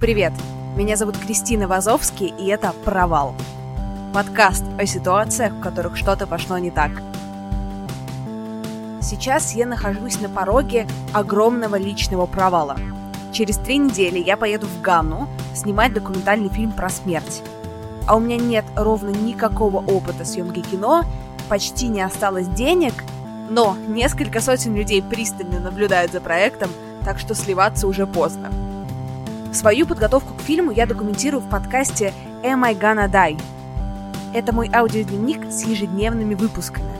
Привет! Меня зовут Кристина Вазовский, и это «Провал». Подкаст о ситуациях, в которых что-то пошло не так. Сейчас я нахожусь на пороге огромного личного провала. Через три недели я поеду в Ганну снимать документальный фильм про смерть. А у меня нет ровно никакого опыта съемки кино, почти не осталось денег, но несколько сотен людей пристально наблюдают за проектом, так что сливаться уже поздно. Свою подготовку к фильму я документирую в подкасте «Am I Gonna Die?». Это мой аудиодневник с ежедневными выпусками.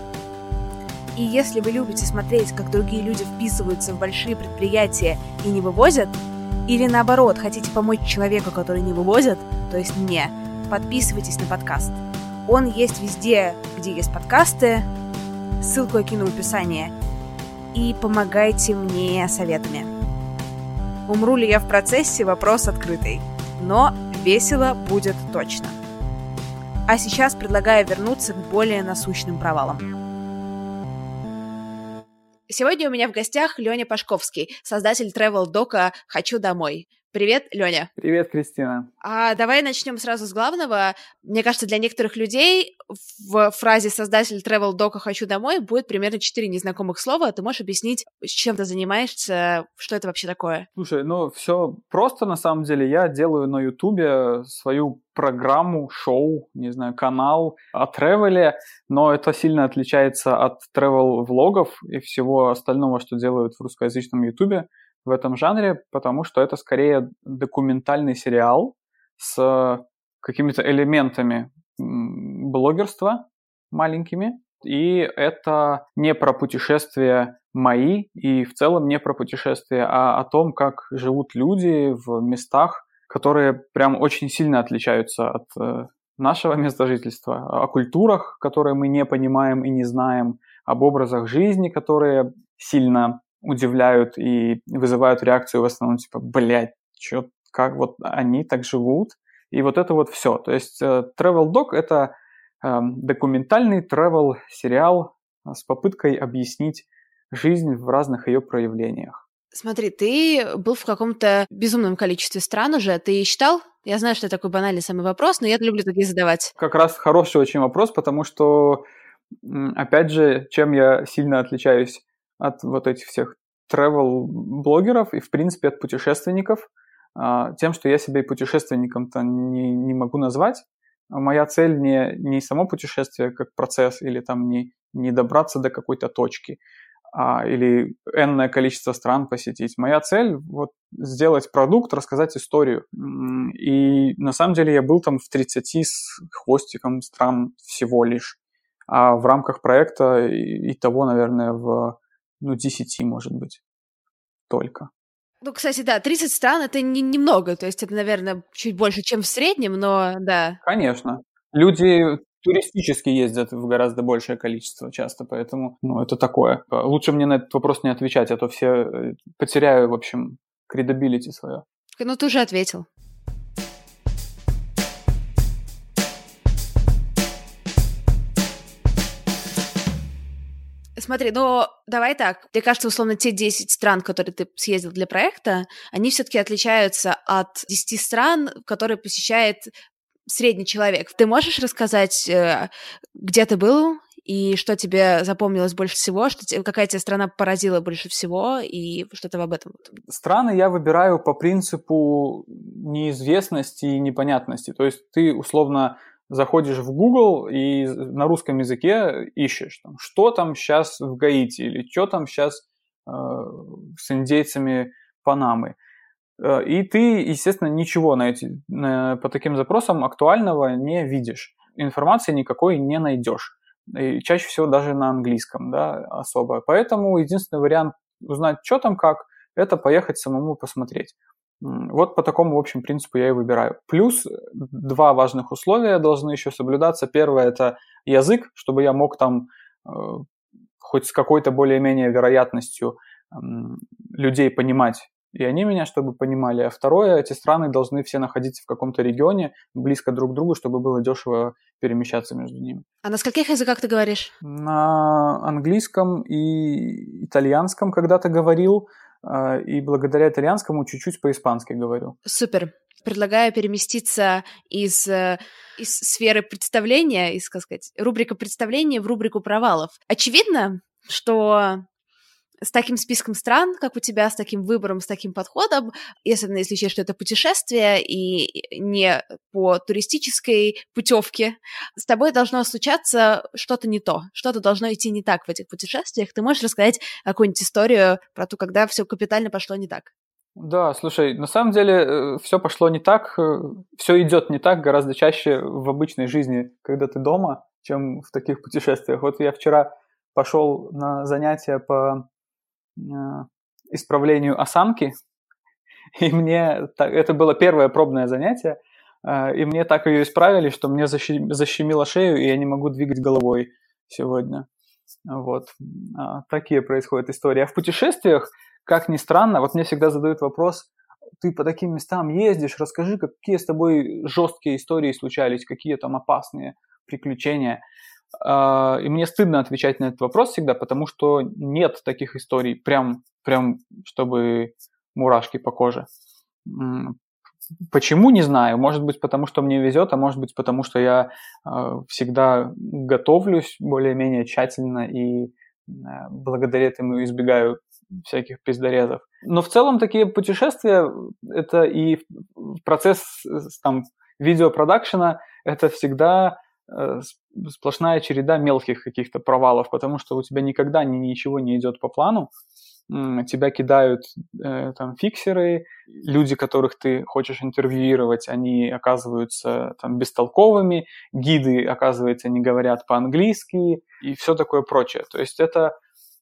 И если вы любите смотреть, как другие люди вписываются в большие предприятия и не вывозят, или наоборот, хотите помочь человеку, который не вывозит, то есть мне, подписывайтесь на подкаст. Он есть везде, где есть подкасты, ссылку я кину в описании, и помогайте мне советами. Умру ли я в процессе, вопрос открытый. Но весело будет точно. А сейчас предлагаю вернуться к более насущным провалам. Сегодня у меня в гостях Леня Пашковский, создатель travel дока «Хочу домой». Привет, Леня. Привет, Кристина. А давай начнем сразу с главного. Мне кажется, для некоторых людей в фразе «создатель travel дока «хочу домой» будет примерно четыре незнакомых слова. Ты можешь объяснить, чем ты занимаешься, что это вообще такое? Слушай, ну все просто на самом деле. Я делаю на Ютубе свою программу, шоу, не знаю, канал о тревеле, но это сильно отличается от тревел-влогов и всего остального, что делают в русскоязычном Ютубе в этом жанре, потому что это скорее документальный сериал с какими-то элементами блогерства маленькими. И это не про путешествия мои и в целом не про путешествия, а о том, как живут люди в местах, которые прям очень сильно отличаются от э, нашего места жительства, о культурах, которые мы не понимаем и не знаем, об образах жизни, которые сильно удивляют и вызывают реакцию в основном типа, блядь, чё, как вот они так живут? И вот это вот все. То есть э, Travel Dog — это э, документальный travel сериал с попыткой объяснить жизнь в разных ее проявлениях. Смотри, ты был в каком-то безумном количестве стран уже. Ты считал? Я знаю, что это такой банальный самый вопрос, но я люблю такие задавать. Как раз хороший очень вопрос, потому что, опять же, чем я сильно отличаюсь от вот этих всех travel-блогеров и, в принципе, от путешественников, а, тем, что я себя и путешественником-то не, не могу назвать. Моя цель не, не само путешествие как процесс или там не, не добраться до какой-то точки а, или энное количество стран посетить. Моя цель вот сделать продукт, рассказать историю. И на самом деле я был там в 30 с хвостиком стран всего лишь. А в рамках проекта и, и того, наверное, в ну, 10, может быть, только. Ну, кстати, да, 30 стран — это не, немного, то есть это, наверное, чуть больше, чем в среднем, но да. Конечно. Люди туристически ездят в гораздо большее количество часто, поэтому, ну, это такое. Лучше мне на этот вопрос не отвечать, а то все э, потеряю, в общем, credibility свое. Ну, ты уже ответил. Смотри, ну давай так. Мне кажется, условно, те 10 стран, которые ты съездил для проекта, они все-таки отличаются от 10 стран, которые посещает средний человек. Ты можешь рассказать, э, где ты был и что тебе запомнилось больше всего, что тебе, какая тебя страна поразила больше всего и что-то об этом? Страны я выбираю по принципу неизвестности и непонятности. То есть ты условно заходишь в Google и на русском языке ищешь, там, что там сейчас в Гаити или что там сейчас э, с индейцами Панамы. Э, и ты, естественно, ничего на эти, на, по таким запросам актуального не видишь. Информации никакой не найдешь. и чаще всего даже на английском, да, особо. Поэтому единственный вариант узнать, что там как, это поехать самому посмотреть. Вот по такому, в общем, принципу я и выбираю. Плюс два важных условия должны еще соблюдаться. Первое – это язык, чтобы я мог там э, хоть с какой-то более-менее вероятностью э, людей понимать, и они меня, чтобы понимали. А второе, эти страны должны все находиться в каком-то регионе, близко друг к другу, чтобы было дешево перемещаться между ними. А на скольких языках ты говоришь? На английском и итальянском когда-то говорил, и благодаря итальянскому чуть-чуть по-испански говорю. Супер. Предлагаю переместиться из, э, из сферы представления, из, как сказать, рубрика представления в рубрику провалов. Очевидно, что с таким списком стран, как у тебя, с таким выбором, с таким подходом, особенно если учесть, что это путешествие и не по туристической путевке, с тобой должно случаться что-то не то, что-то должно идти не так в этих путешествиях. Ты можешь рассказать какую-нибудь историю про то, когда все капитально пошло не так? Да, слушай, на самом деле э, все пошло не так, э, все идет не так гораздо чаще в обычной жизни, когда ты дома, чем в таких путешествиях. Вот я вчера пошел на занятия по исправлению осанки, и мне это было первое пробное занятие, э, и мне так ее исправили, что мне защемило шею, и я не могу двигать головой сегодня. Вот. А, такие происходят истории. А в путешествиях, как ни странно, вот мне всегда задают вопрос, ты по таким местам ездишь, расскажи, какие с тобой жесткие истории случались, какие там опасные приключения. А, и мне стыдно отвечать на этот вопрос всегда, потому что нет таких историй, прям, прям чтобы мурашки по коже. Почему, не знаю. Может быть, потому что мне везет, а может быть, потому что я а, всегда готовлюсь более-менее тщательно и а, благодаря этому избегаю всяких пиздорезов. Но в целом такие путешествия, это и процесс там видеопродакшена, это всегда сплошная череда мелких каких-то провалов, потому что у тебя никогда ни, ничего не идет по плану, тебя кидают э, там фиксеры, люди, которых ты хочешь интервьюировать, они оказываются там бестолковыми, гиды, оказывается, не говорят по-английски и все такое прочее. То есть это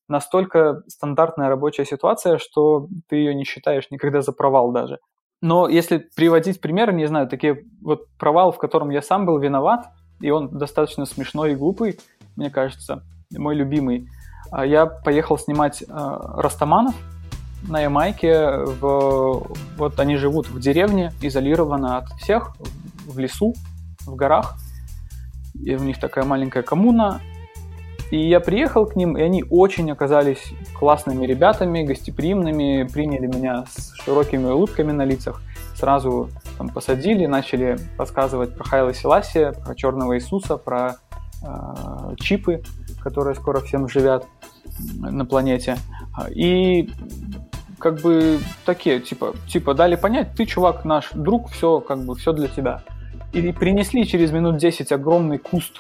настолько стандартная рабочая ситуация, что ты ее не считаешь никогда за провал даже. Но если приводить примеры, не знаю, такие вот провал, в котором я сам был виноват – и он достаточно смешной и глупый, мне кажется, мой любимый. А я поехал снимать э, Растаманов на Ямайке. В, вот они живут в деревне, изолированно от всех, в лесу, в горах. И у них такая маленькая коммуна. И я приехал к ним, и они очень оказались классными ребятами, гостеприимными, приняли меня с широкими улыбками на лицах сразу там, посадили, начали рассказывать про Хайла Селасия, про Черного Иисуса, про э, чипы, которые скоро всем живят на планете. И как бы такие, типа, типа дали понять, ты, чувак, наш друг, все, как бы, все для тебя. И принесли через минут 10 огромный куст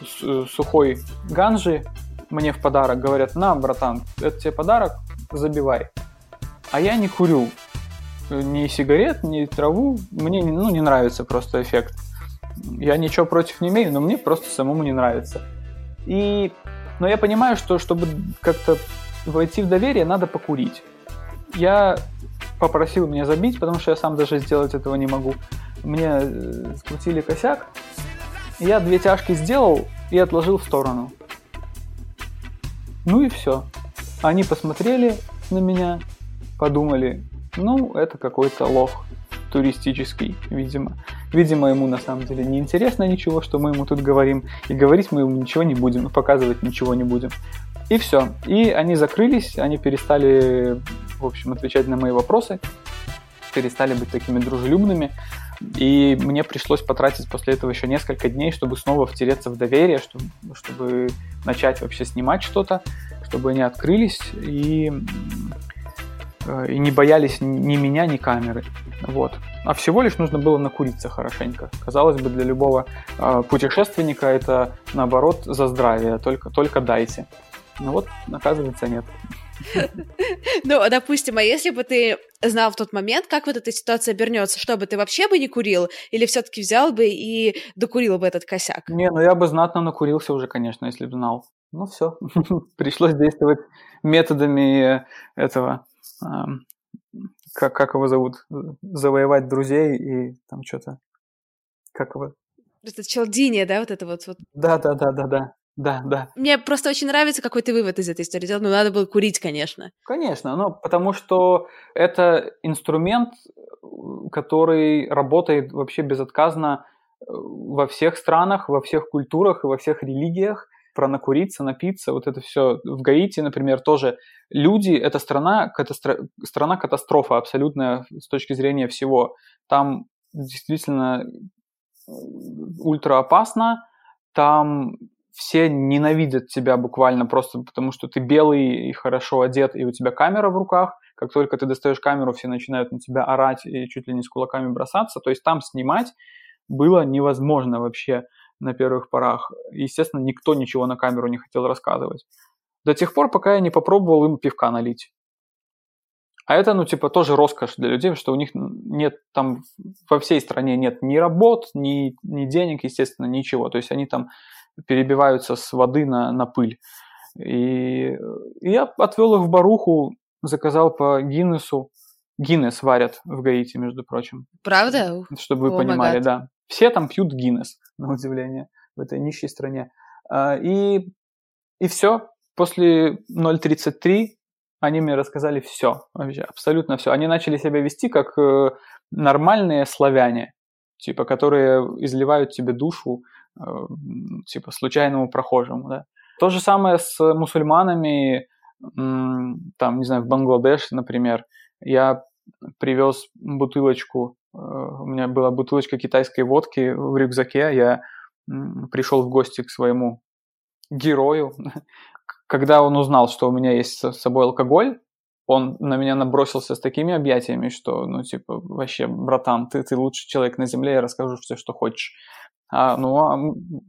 сухой ганжи мне в подарок. Говорят, на, братан, это тебе подарок, забивай. А я не курю ни сигарет, ни траву. Мне ну, не нравится просто эффект. Я ничего против не имею, но мне просто самому не нравится. И, но я понимаю, что чтобы как-то войти в доверие, надо покурить. Я попросил меня забить, потому что я сам даже сделать этого не могу. Мне э, скрутили косяк, я две тяжки сделал и отложил в сторону. Ну и все. Они посмотрели на меня, подумали, ну, это какой-то лох туристический, видимо. Видимо, ему на самом деле не интересно ничего, что мы ему тут говорим, и говорить мы ему ничего не будем, и показывать ничего не будем. И все. И они закрылись, они перестали, в общем, отвечать на мои вопросы, перестали быть такими дружелюбными. И мне пришлось потратить после этого еще несколько дней, чтобы снова втереться в доверие, чтобы, чтобы начать вообще снимать что-то, чтобы они открылись. И и не боялись ни меня, ни камеры. Вот. А всего лишь нужно было накуриться хорошенько. Казалось бы, для любого э, путешественника это, наоборот, за здравие, только, только дайте. Ну вот, оказывается, нет. Ну, допустим, а если бы ты знал в тот момент, как вот эта ситуация обернется, что бы ты вообще бы не курил, или все-таки взял бы и докурил бы этот косяк? Не, ну я бы знатно накурился уже, конечно, если бы знал. Ну все, пришлось действовать методами этого, как, как его зовут, завоевать друзей и там что-то, как его... Это Челдиния, да, вот это вот? вот. Да, да, да, да, да. Да, да. Мне просто очень нравится, какой ты вывод из этой истории сделал. Ну, надо было курить, конечно. Конечно, ну, потому что это инструмент, который работает вообще безотказно э, во всех странах, во всех культурах и во всех религиях. Про накуриться, напиться, вот это все. В Гаити, например, тоже люди – это страна, катастро... страна катастрофа абсолютная с точки зрения всего. Там действительно ультра опасно, там все ненавидят тебя буквально просто потому, что ты белый и хорошо одет, и у тебя камера в руках. Как только ты достаешь камеру, все начинают на тебя орать и чуть ли не с кулаками бросаться. То есть там снимать было невозможно вообще на первых порах. Естественно, никто ничего на камеру не хотел рассказывать. До тех пор, пока я не попробовал им пивка налить. А это, ну, типа, тоже роскошь для людей, что у них нет там, во всей стране нет ни работ, ни, ни денег, естественно, ничего. То есть они там перебиваются с воды на, на пыль. И, и я отвел их в Баруху, заказал по Гиннесу. Гиннес варят в Гаити, между прочим. Правда? Чтобы вы oh понимали, да. Все там пьют Гиннес, на удивление, в этой нищей стране. А, и, и все. После 0.33 они мне рассказали все, вообще абсолютно все. Они начали себя вести как э, нормальные славяне, типа, которые изливают тебе душу, Э, типа случайному прохожему, да. То же самое с мусульманами, там, не знаю, в Бангладеш, например, я привез бутылочку, у меня была бутылочка китайской водки в рюкзаке, я пришел в гости к своему герою. Когда он узнал, что у меня есть с собой алкоголь, он на меня набросился с такими объятиями, что, ну, типа, вообще, братан, ты, ты лучший человек на земле, я расскажу все, что хочешь. А, ну, а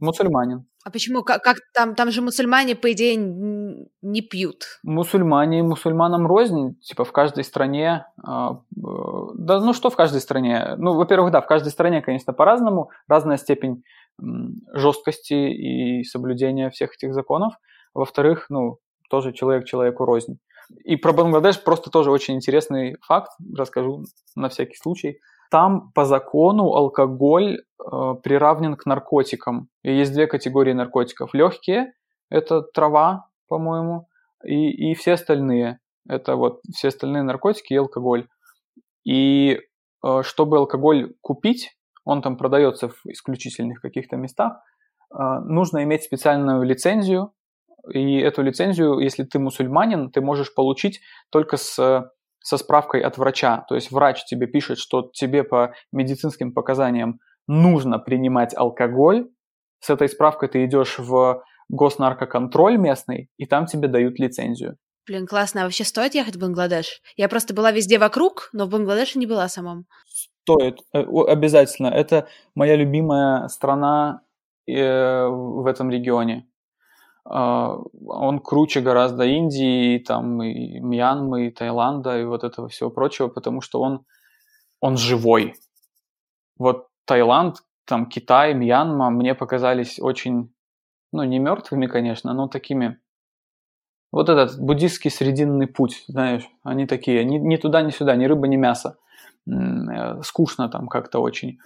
мусульманин. А почему? Как, как там, там же мусульмане, по идее, не пьют? Мусульмане мусульманам рознь, типа в каждой стране. Э, да, ну что в каждой стране? Ну, во-первых, да, в каждой стране, конечно, по-разному, разная степень э, жесткости и соблюдения всех этих законов. Во-вторых, ну, тоже человек человеку рознь. И про Бангладеш просто тоже очень интересный факт, расскажу на всякий случай. Там по закону алкоголь э, приравнен к наркотикам. И есть две категории наркотиков. Легкие – это трава, по-моему, и, и все остальные. Это вот все остальные наркотики и алкоголь. И э, чтобы алкоголь купить, он там продается в исключительных каких-то местах, э, нужно иметь специальную лицензию. И эту лицензию, если ты мусульманин, ты можешь получить только с со справкой от врача. То есть врач тебе пишет, что тебе по медицинским показаниям нужно принимать алкоголь. С этой справкой ты идешь в госнаркоконтроль местный, и там тебе дают лицензию. Блин, классно. А вообще стоит ехать в Бангладеш? Я просто была везде вокруг, но в Бангладеше не была самом. Стоит, э, обязательно. Это моя любимая страна э, в этом регионе. А, он круче гораздо Индии, там, и Мьянмы, и Таиланда, и вот этого всего прочего, потому что он, он живой. Вот Таиланд, там, Китай, Мьянма мне показались очень, ну, не мертвыми, конечно, но такими вот этот буддийский срединный путь, знаешь, они такие, ни, ни туда, ни сюда, ни рыба, ни мясо. Э, скучно там как-то очень.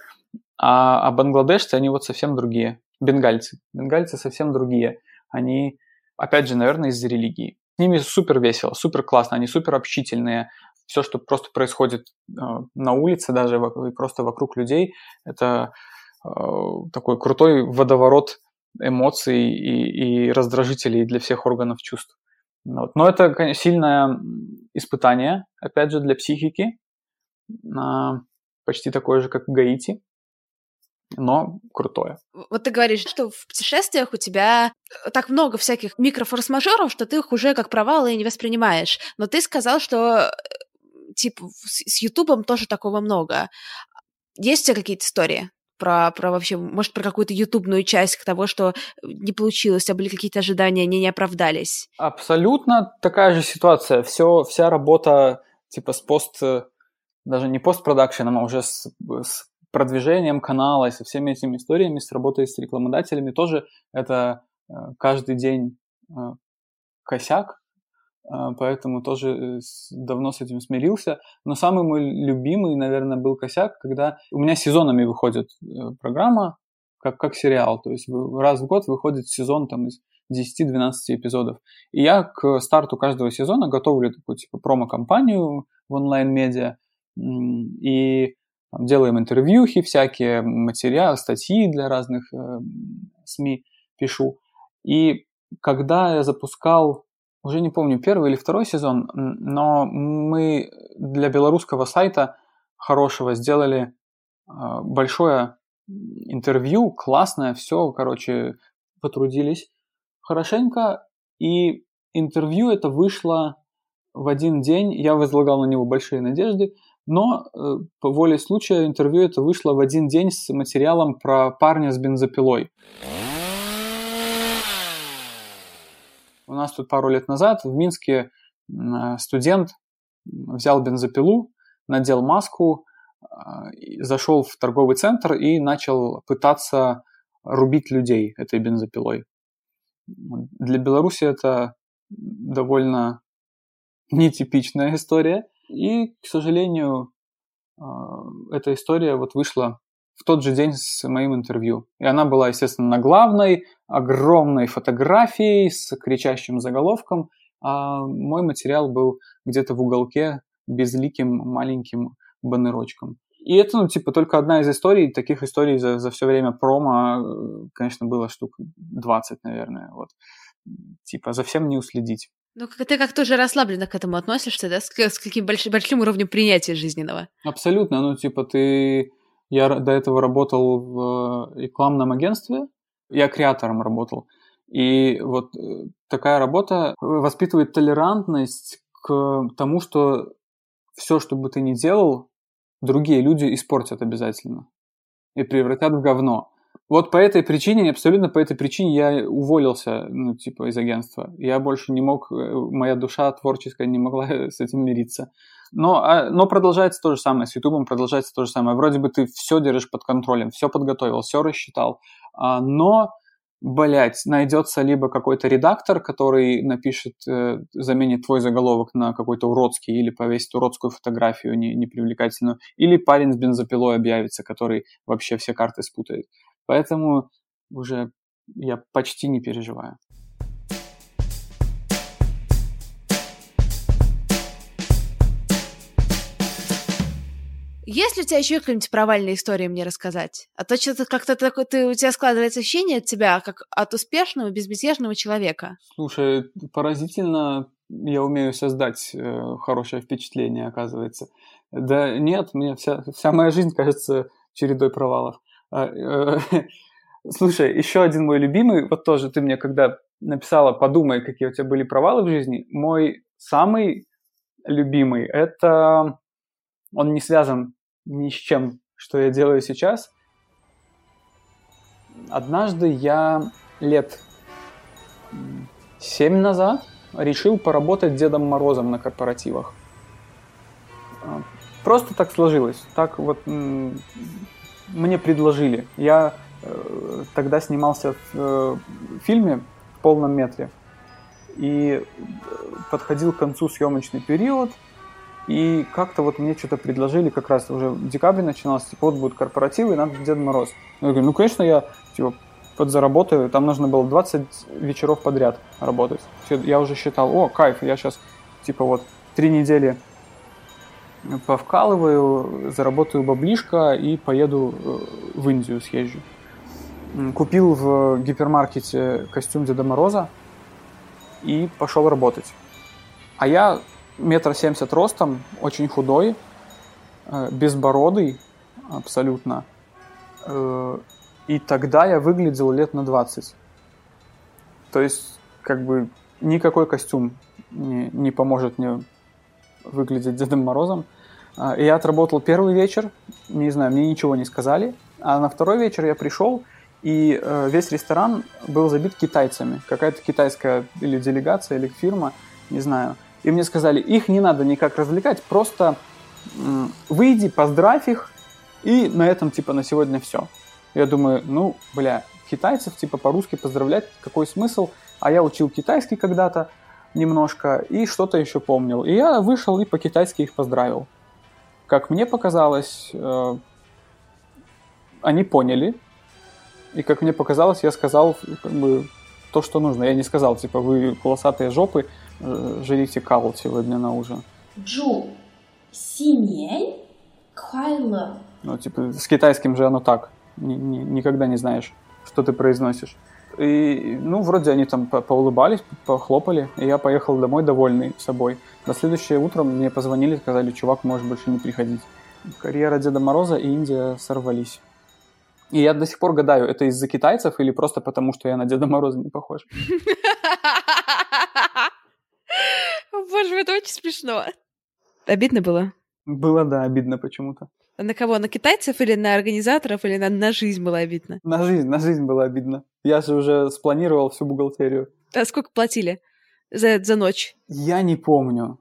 А, а бангладешцы, они вот совсем другие. Бенгальцы. Бенгальцы совсем другие они, опять же, наверное, из-за религии. С ними супер весело, супер классно, они супер общительные. Все, что просто происходит э, на улице, даже просто вокруг людей, это э, такой крутой водоворот эмоций и, и раздражителей для всех органов чувств. Вот. Но это конечно, сильное испытание, опять же, для психики, а, почти такое же, как в Гаити но крутое. Вот ты говоришь, что в путешествиях у тебя так много всяких микрофорс-мажоров, что ты их уже как провалы и не воспринимаешь. Но ты сказал, что типа с Ютубом тоже такого много. Есть у тебя какие-то истории? Про, про вообще, может, про какую-то ютубную часть того, что не получилось, а были какие-то ожидания, они не оправдались? Абсолютно такая же ситуация. Все, вся работа типа с пост, э, даже не постпродакшеном, а уже с, с продвижением канала и со всеми этими историями, с работой с рекламодателями тоже это э, каждый день косяк, поэтому тоже давно с этим смирился. Но самый мой любимый, наверное, был косяк, когда у меня сезонами выходит программа, как, как сериал. То есть раз в год выходит сезон там из 10-12 эпизодов. И я к старту каждого сезона готовлю такую типа промо-компанию в онлайн-медиа и делаем интервьюхи всякие, материалы, статьи для разных э, СМИ пишу. И когда я запускал, уже не помню, первый или второй сезон, но мы для белорусского сайта хорошего сделали э, большое интервью, классное, все, короче, потрудились хорошенько, и интервью это вышло в один день, я возлагал на него большие надежды, но э, по воле случая интервью это вышло в один день с материалом про парня с бензопилой. У нас тут пару лет назад в Минске студент взял бензопилу, надел маску, а, зашел в торговый центр и начал пытаться рубить людей этой бензопилой. Для Беларуси это довольно нетипичная история. И, к сожалению, а, эта история вот вышла в тот же день с моим интервью. И она была, естественно, на главной, огромной фотографией с кричащим заголовком, а мой материал был где-то в уголке безликим маленьким баннерочком. И это, ну, типа, только одна из историй. Таких историй за, за все время промо, э, конечно, было штук 20, наверное. Вот. Типа, за всем не уследить. Ну, ты как тоже расслабленно к этому относишься, да? С, с каким большим, большим уровнем принятия жизненного. Абсолютно. Ну, типа, ты... Я до этого работал в э, рекламном агентстве. Я креатором работал. И вот э, такая работа воспитывает толерантность к тому, что все, что бы ты ни делал, другие люди испортят обязательно и превратят в говно. Вот по этой причине, абсолютно по этой причине я уволился, ну, типа, из агентства. Я больше не мог, э, моя душа творческая не могла с этим мириться. Но, а, но продолжается то же самое, с Ютубом продолжается то же самое. Вроде бы ты все держишь под контролем, все подготовил, все рассчитал, а, но блять, найдется либо какой-то редактор, который напишет, э, заменит твой заголовок на какой-то уродский или повесит уродскую фотографию не, непривлекательную, или парень с бензопилой объявится, который вообще все карты спутает. Поэтому уже я почти не переживаю. Есть ли у тебя еще какие-нибудь провальные истории мне рассказать? А то что-то как-то такое, ты, у тебя складывается ощущение от тебя, как от успешного, безмятежного человека. Слушай, поразительно я умею создать э, хорошее впечатление, оказывается. Да нет, мне вся, вся моя жизнь кажется чередой провалов. А, э, слушай, еще один мой любимый, вот тоже ты мне когда написала, подумай, какие у тебя были провалы в жизни, мой самый любимый, это он не связан ни с чем, что я делаю сейчас. Однажды я лет семь назад решил поработать Дедом Морозом на корпоративах. А, просто так сложилось. Так вот мне предложили. Я э, тогда снимался в э, фильме в полном метре и э, подходил к концу съемочный период – и как-то вот мне что-то предложили, как раз уже в декабре начинался, типа, вот будут корпоративы, и надо Дед Мороз. Я говорю, ну, конечно, я, типа, подзаработаю. Там нужно было 20 вечеров подряд работать. Я уже считал, о, кайф, я сейчас, типа, вот, три недели повкалываю, заработаю баблишко и поеду э, в Индию съезжу. Купил в гипермаркете костюм Деда Мороза и пошел работать. А я метр семьдесят ростом, очень худой, э, безбородый абсолютно. Э, и тогда я выглядел лет на 20. То есть, как бы, никакой костюм не, не поможет мне выглядеть Дедом Морозом. Э, и я отработал первый вечер, не знаю, мне ничего не сказали. А на второй вечер я пришел, и весь ресторан был забит китайцами. Какая-то китайская или делегация, или фирма, не знаю. И мне сказали, их не надо никак развлекать, просто выйди, поздравь их, и на этом, типа, на сегодня все. Я думаю, ну, бля, китайцев, типа, по-русски поздравлять, какой смысл? а я учил китайский когда-то немножко и что-то еще помнил. И я вышел и по-китайски их поздравил. Как мне показалось, э, они поняли. И как мне показалось, я сказал как бы, то, что нужно. Я не сказал, типа, вы полосатые жопы, э, жрите кал сегодня на ужин. Джу, синьень, куайле. Ну, типа, с китайским же оно так. Ни, ни, никогда не знаешь, что ты произносишь. И, ну, вроде они там по поулыбались, похлопали, и я поехал домой довольный собой. На следующее утро мне позвонили, сказали, чувак, можешь больше не приходить. Карьера Деда Мороза и Индия сорвались. И я до сих пор гадаю, это из-за китайцев или просто потому, что я на Деда Мороза не похож. Боже, это очень смешно. Обидно было? Было, да, обидно почему-то. На кого? На китайцев или на организаторов, или на, на жизнь было обидно? На жизнь, на жизнь было обидно. Я же уже спланировал всю бухгалтерию. А сколько платили за, за ночь? Я не помню.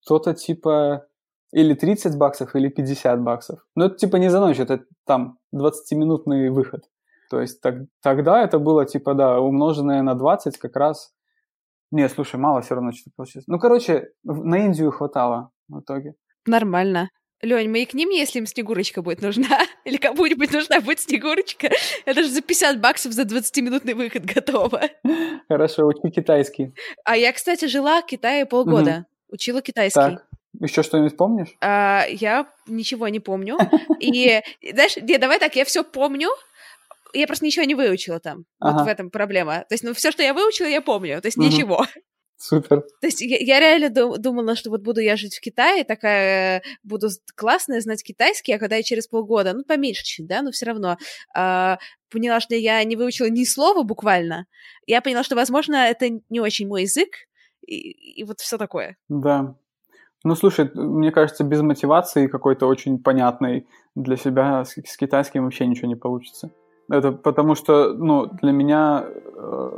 Что-то типа или 30 баксов, или 50 баксов. Но это типа не за ночь, это там 20-минутный выход. То есть так, тогда это было типа, да, умноженное на 20 как раз... Не, слушай, мало все равно что-то получилось. Ну, короче, на Индию хватало в итоге. Нормально. Лень, мы и к ним, если им Снегурочка будет нужна, или кому-нибудь нужна будет Снегурочка, это же за 50 баксов за 20-минутный выход готово. Хорошо, учи китайский. А я, кстати, жила в Китае полгода, угу. учила китайский. Так. Еще что-нибудь помнишь? А, я ничего не помню. И, знаешь, не, давай так, я все помню, я просто ничего не выучила там. Ага. Вот в этом проблема. То есть, ну, все, что я выучила, я помню. То есть, угу. ничего. Супер. То есть я, я реально думала, что вот буду я жить в Китае, такая буду классная, знать китайский, а когда я через полгода, ну, поменьше чуть, да, но все равно э, поняла, что я не выучила ни слова буквально, я поняла, что, возможно, это не очень мой язык, и, и вот все такое. Да. Ну, слушай, мне кажется, без мотивации какой-то очень понятной для себя с, с китайским вообще ничего не получится. Это потому что, ну, для меня э,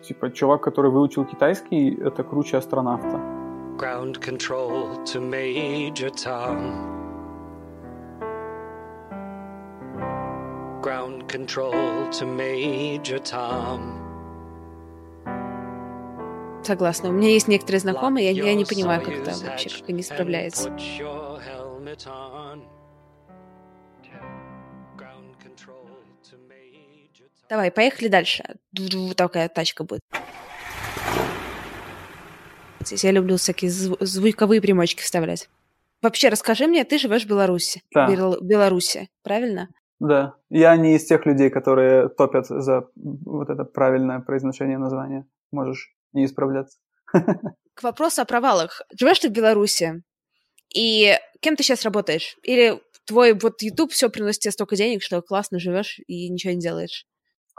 Типа, чувак, который выучил китайский, это круче астронавта. Ground control to Major Tom. Ground control to Major Tom. Согласна. У меня есть некоторые знакомые, я, я не понимаю, как это вообще, как они справляются. Давай, поехали дальше. Такая тачка будет. Я люблю всякие звуковые примочки вставлять. Вообще, расскажи мне, ты живешь в Беларуси. Да. Бел- Беларуси, правильно? Да. Я не из тех людей, которые топят за вот это правильное произношение названия. Можешь не исправляться. К вопросу о провалах. Живешь ты в Беларуси, и кем ты сейчас работаешь? Или твой вот YouTube все приносит тебе столько денег, что классно живешь и ничего не делаешь?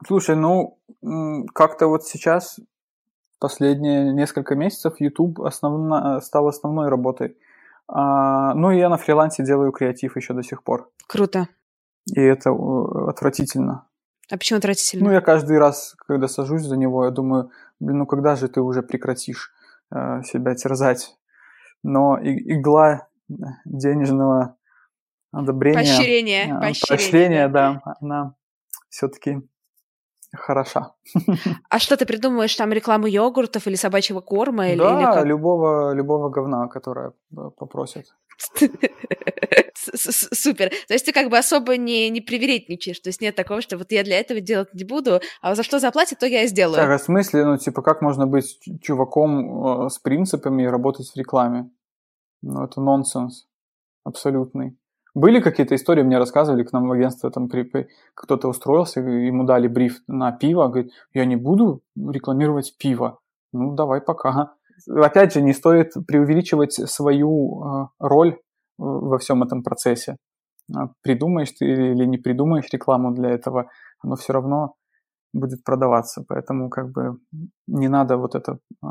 Слушай, ну, как-то вот сейчас, последние несколько месяцев, YouTube основно, стал основной работой. А, ну, и я на фрилансе делаю креатив еще до сих пор. Круто. И это отвратительно. А почему отвратительно? Ну, я каждый раз, когда сажусь за него, я думаю, блин, ну когда же ты уже прекратишь э, себя терзать? Но игла денежного одобрения... Поощрения. Э, поощрения, поощрения да, она все-таки хороша. А что ты придумываешь, там рекламу йогуртов или собачьего корма? Или, да, или как? любого, любого говна, которое э, попросят. Супер. То есть ты как бы особо не, не привередничаешь, то есть нет такого, что вот я для этого делать не буду, а за что заплатят, то я и сделаю. Так, а в смысле, ну, типа, как можно быть чуваком э, с принципами и работать в рекламе? Ну, это нонсенс абсолютный. Были какие-то истории, мне рассказывали, к нам в агентство там кто-то устроился, ему дали бриф на пиво, говорит, я не буду рекламировать пиво. Ну, давай пока. Опять же, не стоит преувеличивать свою э, роль во всем этом процессе. А придумаешь ты или не придумаешь рекламу для этого, оно все равно будет продаваться. Поэтому как бы не надо вот это э,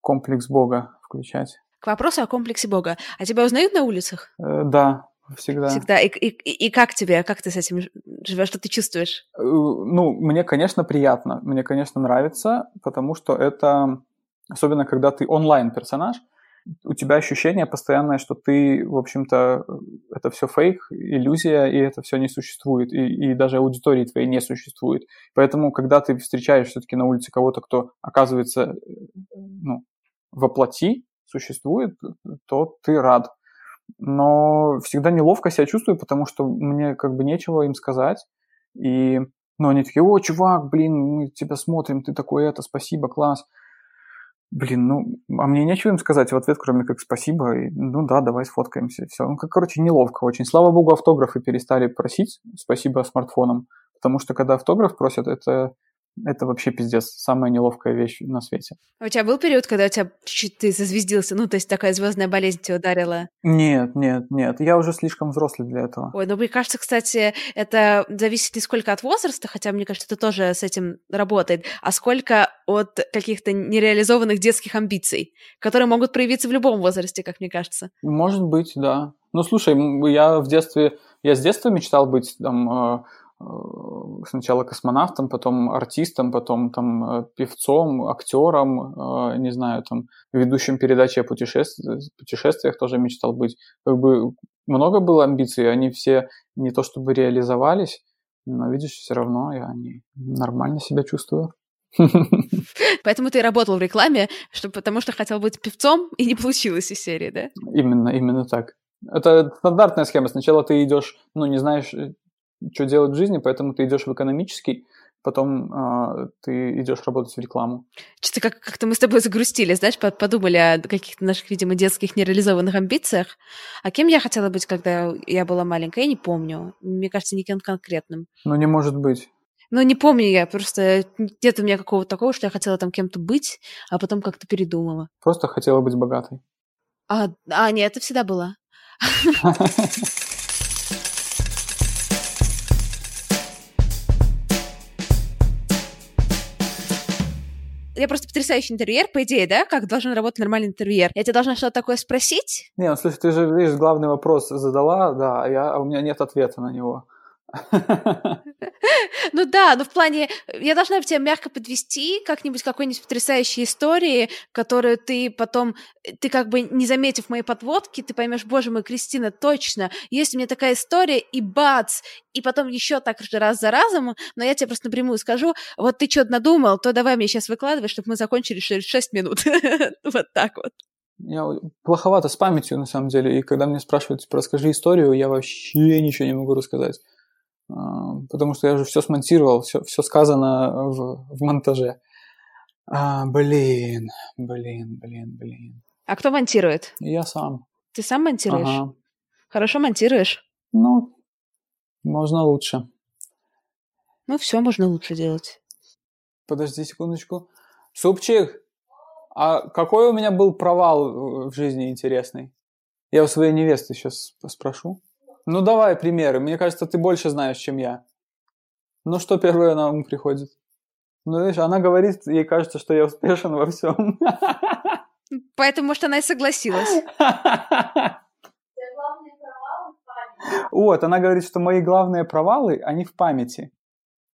комплекс Бога включать. К вопросу о комплексе Бога. А тебя узнают на улицах? Э, да, Всегда. Всегда. И, и, и как тебе, как ты с этим живешь, что ты чувствуешь? Э, ну, мне, конечно, приятно. Мне, конечно, нравится, потому что это, особенно когда ты онлайн-персонаж, у тебя ощущение постоянное, что ты, в общем-то, это все фейк, иллюзия, и это все не существует, и, и даже аудитории твоей не существует. Поэтому, когда ты встречаешь все-таки на улице кого-то, кто оказывается ну, воплоти, существует, то ты рад. Но всегда неловко себя чувствую, потому что мне как бы нечего им сказать. И ну, они такие, о, чувак, блин, мы тебя смотрим, ты такой это, спасибо, класс. Блин, ну, а мне нечего им сказать в ответ, кроме как спасибо, и, ну да, давай сфоткаемся, все. Ну, как, короче, неловко очень. Слава богу, автографы перестали просить, спасибо смартфонам, потому что когда автограф просят, это это вообще пиздец, самая неловкая вещь на свете. А у тебя был период, когда у тебя чуть ты зазвездился, ну, то есть такая звездная болезнь тебя ударила? Нет, нет, нет, я уже слишком взрослый для этого. Ой, ну, мне кажется, кстати, это зависит не сколько от возраста, хотя, мне кажется, это тоже с этим работает, а сколько от каких-то нереализованных детских амбиций, которые могут проявиться в любом возрасте, как мне кажется. Может быть, да. Ну, слушай, я в детстве, я с детства мечтал быть там Э, сначала космонавтом, потом артистом, потом там э, певцом, актером, э, не знаю, там ведущим передачи о путешествиях, путешествиях тоже мечтал быть. Как бы много было амбиций, они все не то чтобы реализовались, но видишь, все равно я не нормально себя чувствую. Поэтому ты работал в рекламе, что, потому что хотел быть певцом, и не получилось из серии, да? Именно, именно так. Это стандартная схема. Сначала ты идешь, ну, не знаешь, что делать в жизни, поэтому ты идешь в экономический, потом э, ты идешь работать в рекламу. Что-то как- как-то мы с тобой загрустили, знаешь, подумали о каких-то наших, видимо, детских нереализованных амбициях. А кем я хотела быть, когда я была маленькая, я не помню. Мне кажется, никем конкретным. Ну, не может быть. Ну, не помню я, просто нет у меня какого-то такого, что я хотела там кем-то быть, а потом как-то передумала. Просто хотела быть богатой. А, а нет, это всегда было. я просто потрясающий интерьер, по идее, да? Как должен работать нормальный интерьер? Я тебе должна что-то такое спросить? Не, ну слушай, ты же, видишь, главный вопрос задала, да, а, я, а у меня нет ответа на него. Ну да, но в плане, я должна тебя мягко подвести как-нибудь какой-нибудь потрясающей истории, которую ты потом, ты как бы не заметив моей подводки, ты поймешь, боже мой, Кристина, точно, есть у меня такая история, и бац, и потом еще так же раз за разом, но я тебе просто напрямую скажу, вот ты что-то надумал, то давай мне сейчас выкладывай, чтобы мы закончили через 6 минут. Вот так вот. Я плоховато с памятью, на самом деле, и когда меня спрашивают, типа, расскажи историю, я вообще ничего не могу рассказать. А, потому что я уже все смонтировал, все, все сказано в, в монтаже. А, блин, блин, блин, блин. А кто монтирует? Я сам. Ты сам монтируешь? Ага. Хорошо монтируешь? Ну, можно лучше. Ну, все можно лучше делать. Подожди секундочку. Супчик, а какой у меня был провал в жизни интересный? Я у своей невесты сейчас спрошу. Ну, давай примеры. Мне кажется, ты больше знаешь, чем я. Ну, что первое на ум приходит? Ну, видишь, она говорит, ей кажется, что я успешен во всем. Поэтому, может, она и согласилась. Вот, она говорит, что мои главные провалы, они в памяти.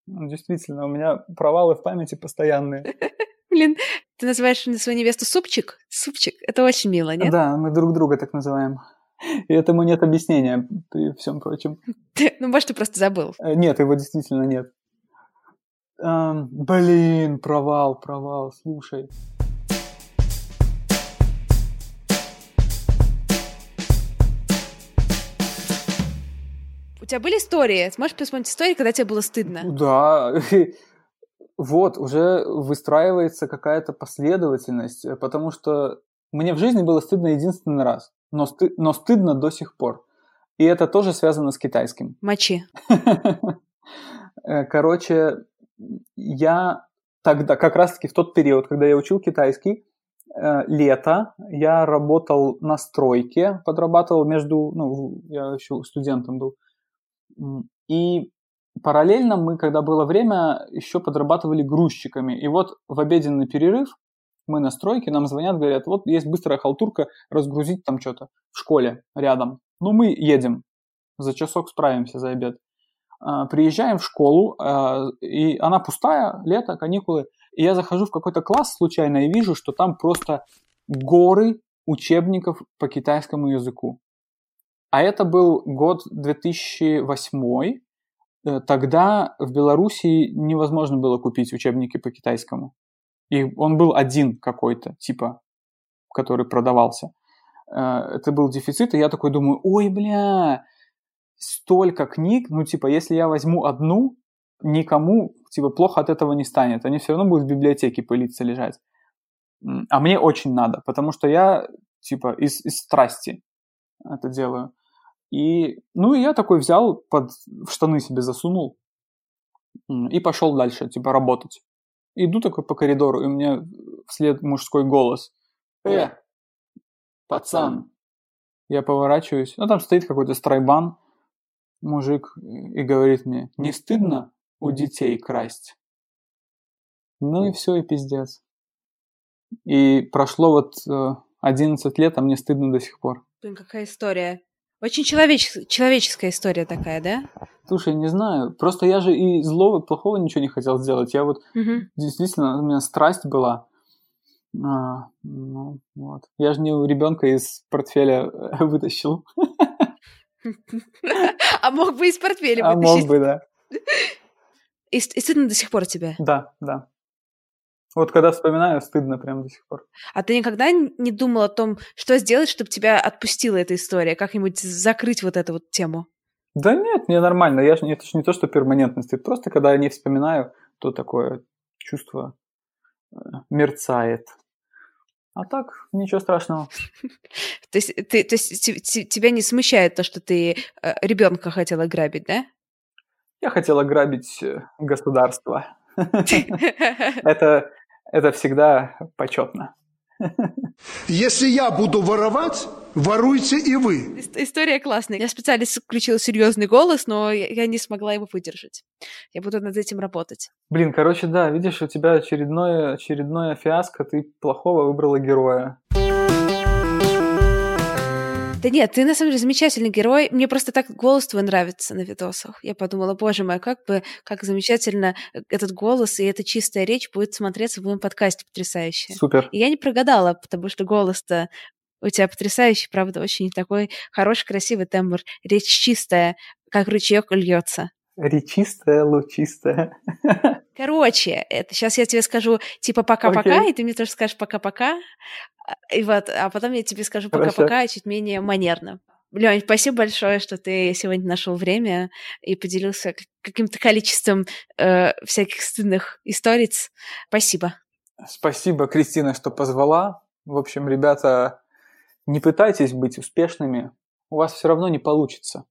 Ну, действительно, у меня провалы в памяти постоянные. Блин, ты называешь свою невесту супчик? Супчик. Это очень мило, нет? Да, мы друг друга так называем. И этому нет объяснения при всем прочем. Ну, может, ты просто забыл. Э, нет, его действительно нет. Эм, блин, провал, провал, слушай. У тебя были истории? Сможешь вспомнить истории, когда тебе было стыдно? Да, вот, уже выстраивается какая-то последовательность, э, потому что мне в жизни было стыдно единственный раз но, сты- но стыдно до сих пор. И это тоже связано с китайским. Мочи. Э, короче, я тогда, как раз-таки в тот период, когда я учил китайский, э, лето, я работал на стройке, подрабатывал между, ну, я еще студентом был. И параллельно мы, когда было время, еще подрабатывали грузчиками. И вот в обеденный перерыв мы на стройке, нам звонят, говорят, вот есть быстрая халтурка, разгрузить там что-то в школе рядом. Ну, мы едем, за часок справимся за обед. А, приезжаем в школу, а, и она пустая, лето, каникулы, и я захожу в какой-то класс случайно и вижу, что там просто горы учебников по китайскому языку. А это был год 2008. Э, тогда в Белоруссии невозможно было купить учебники по китайскому. И он был один какой-то, типа, который продавался. Э, это был дефицит, и я такой думаю, ой, бля, столько книг, ну, типа, если я возьму одну, никому, типа, плохо от этого не станет. Они все равно будут в библиотеке пылиться лежать. А мне очень надо, потому что я, типа, из, из страсти это делаю. И, ну, и я такой взял, под, в штаны себе засунул и пошел дальше, типа, работать. Иду такой по коридору, и у меня вслед мужской голос. «Э, пацан!» Я поворачиваюсь, ну, там стоит какой-то страйбан, мужик, и говорит мне, не стыдно у детей красть? Ну и все, и пиздец. И прошло вот 11 э, лет, а мне стыдно до сих пор. Блин, какая история. Очень человеч... человеческая история такая, да? Слушай, не знаю. Просто я же и злого, плохого ничего не хотел сделать. Я вот угу. действительно, у меня страсть была. А, ну, вот. Я же не у ребенка из портфеля вытащил. А мог бы из портфеля вытащить. А мог бы, да. И, и стыдно до сих пор тебе? Да, да. Вот когда вспоминаю, стыдно прям до сих пор. А ты никогда не думал о том, что сделать, чтобы тебя отпустила эта история? Как-нибудь закрыть вот эту вот тему? Да нет, мне нормально. Я, это же не то, что перманентность. Это просто когда я не вспоминаю, то такое чувство э, мерцает. А так, ничего страшного. То есть, ты, то есть тебя не смущает то, что ты э, ребенка хотела грабить, да? Я хотела грабить э, государство. Это это всегда почетно. Если я буду воровать, воруйте и вы. История классная. Я специально включила серьезный голос, но я не смогла его выдержать. Я буду над этим работать. Блин, короче, да, видишь, у тебя очередное, очередное фиаско, ты плохого выбрала героя. Да нет, ты на самом деле замечательный герой. Мне просто так голос твой нравится на видосах. Я подумала, боже мой, как бы, как замечательно этот голос и эта чистая речь будет смотреться в моем подкасте потрясающе. Супер. И я не прогадала, потому что голос-то у тебя потрясающий, правда, очень такой хороший, красивый тембр. Речь чистая, как ручеек льется. Речистая, лучистая. Короче, это сейчас я тебе скажу типа пока-пока, okay. и ты мне тоже скажешь пока-пока. И вот, а потом я тебе скажу пока-пока, чуть менее манерно. Лень, спасибо большое, что ты сегодня нашел время и поделился каким-то количеством э, всяких стыдных историй. Спасибо. Спасибо, Кристина, что позвала. В общем, ребята, не пытайтесь быть успешными, у вас все равно не получится.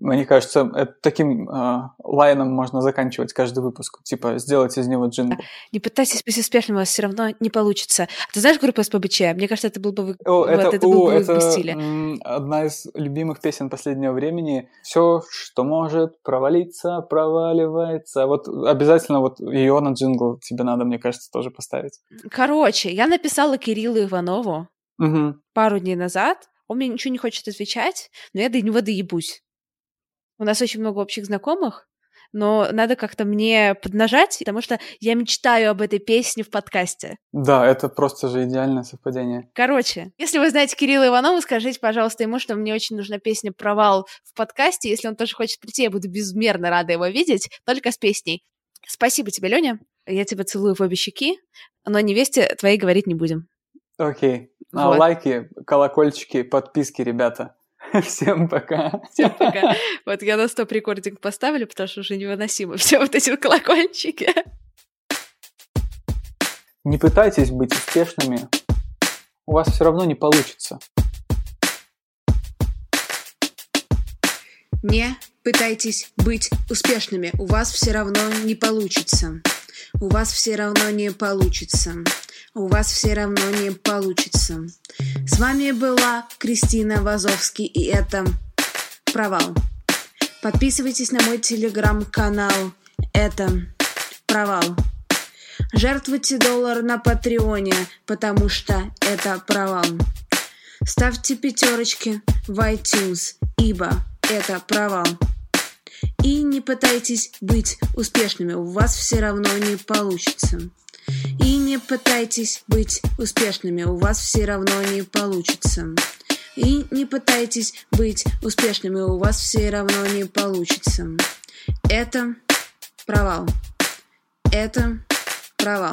Мне кажется, это таким э, лайном можно заканчивать каждый выпуск. Типа, сделать из него джингл. Не пытайтесь быть успешным, у вас все равно не получится. Ты знаешь группу СПБЧ? Мне кажется, это был бы вы... О, вот, это, это, был бы это стиле. одна из любимых песен последнего времени. Все, что может провалиться, проваливается. Вот обязательно вот ее на джингл тебе надо, мне кажется, тоже поставить. Короче, я написала Кириллу Иванову угу. пару дней назад. Он мне ничего не хочет отвечать, но я до него доебусь. У нас очень много общих знакомых, но надо как-то мне поднажать, потому что я мечтаю об этой песне в подкасте. Да, это просто же идеальное совпадение. Короче, если вы знаете Кирилла Иванова, скажите, пожалуйста, ему, что мне очень нужна песня «Провал» в подкасте. Если он тоже хочет прийти, я буду безмерно рада его видеть, только с песней. Спасибо тебе, Леня. Я тебя целую в обе щеки, но невесте твоей говорить не будем. Окей. А вот. лайки, колокольчики, подписки, ребята. Всем пока. Всем пока. Вот я на стоп рекординг поставлю, потому что уже невыносимо все вот эти колокольчики. Не пытайтесь быть успешными. У вас все равно не получится. Не пытайтесь быть успешными. У вас все равно не получится. У вас все равно не получится у вас все равно не получится. С вами была Кристина Вазовский, и это «Провал». Подписывайтесь на мой телеграм-канал. Это «Провал». Жертвуйте доллар на Патреоне, потому что это провал. Ставьте пятерочки в iTunes, ибо это провал. И не пытайтесь быть успешными, у вас все равно не получится. И не пытайтесь быть успешными, у вас все равно не получится. И не пытайтесь быть успешными, у вас все равно не получится. Это провал. Это провал.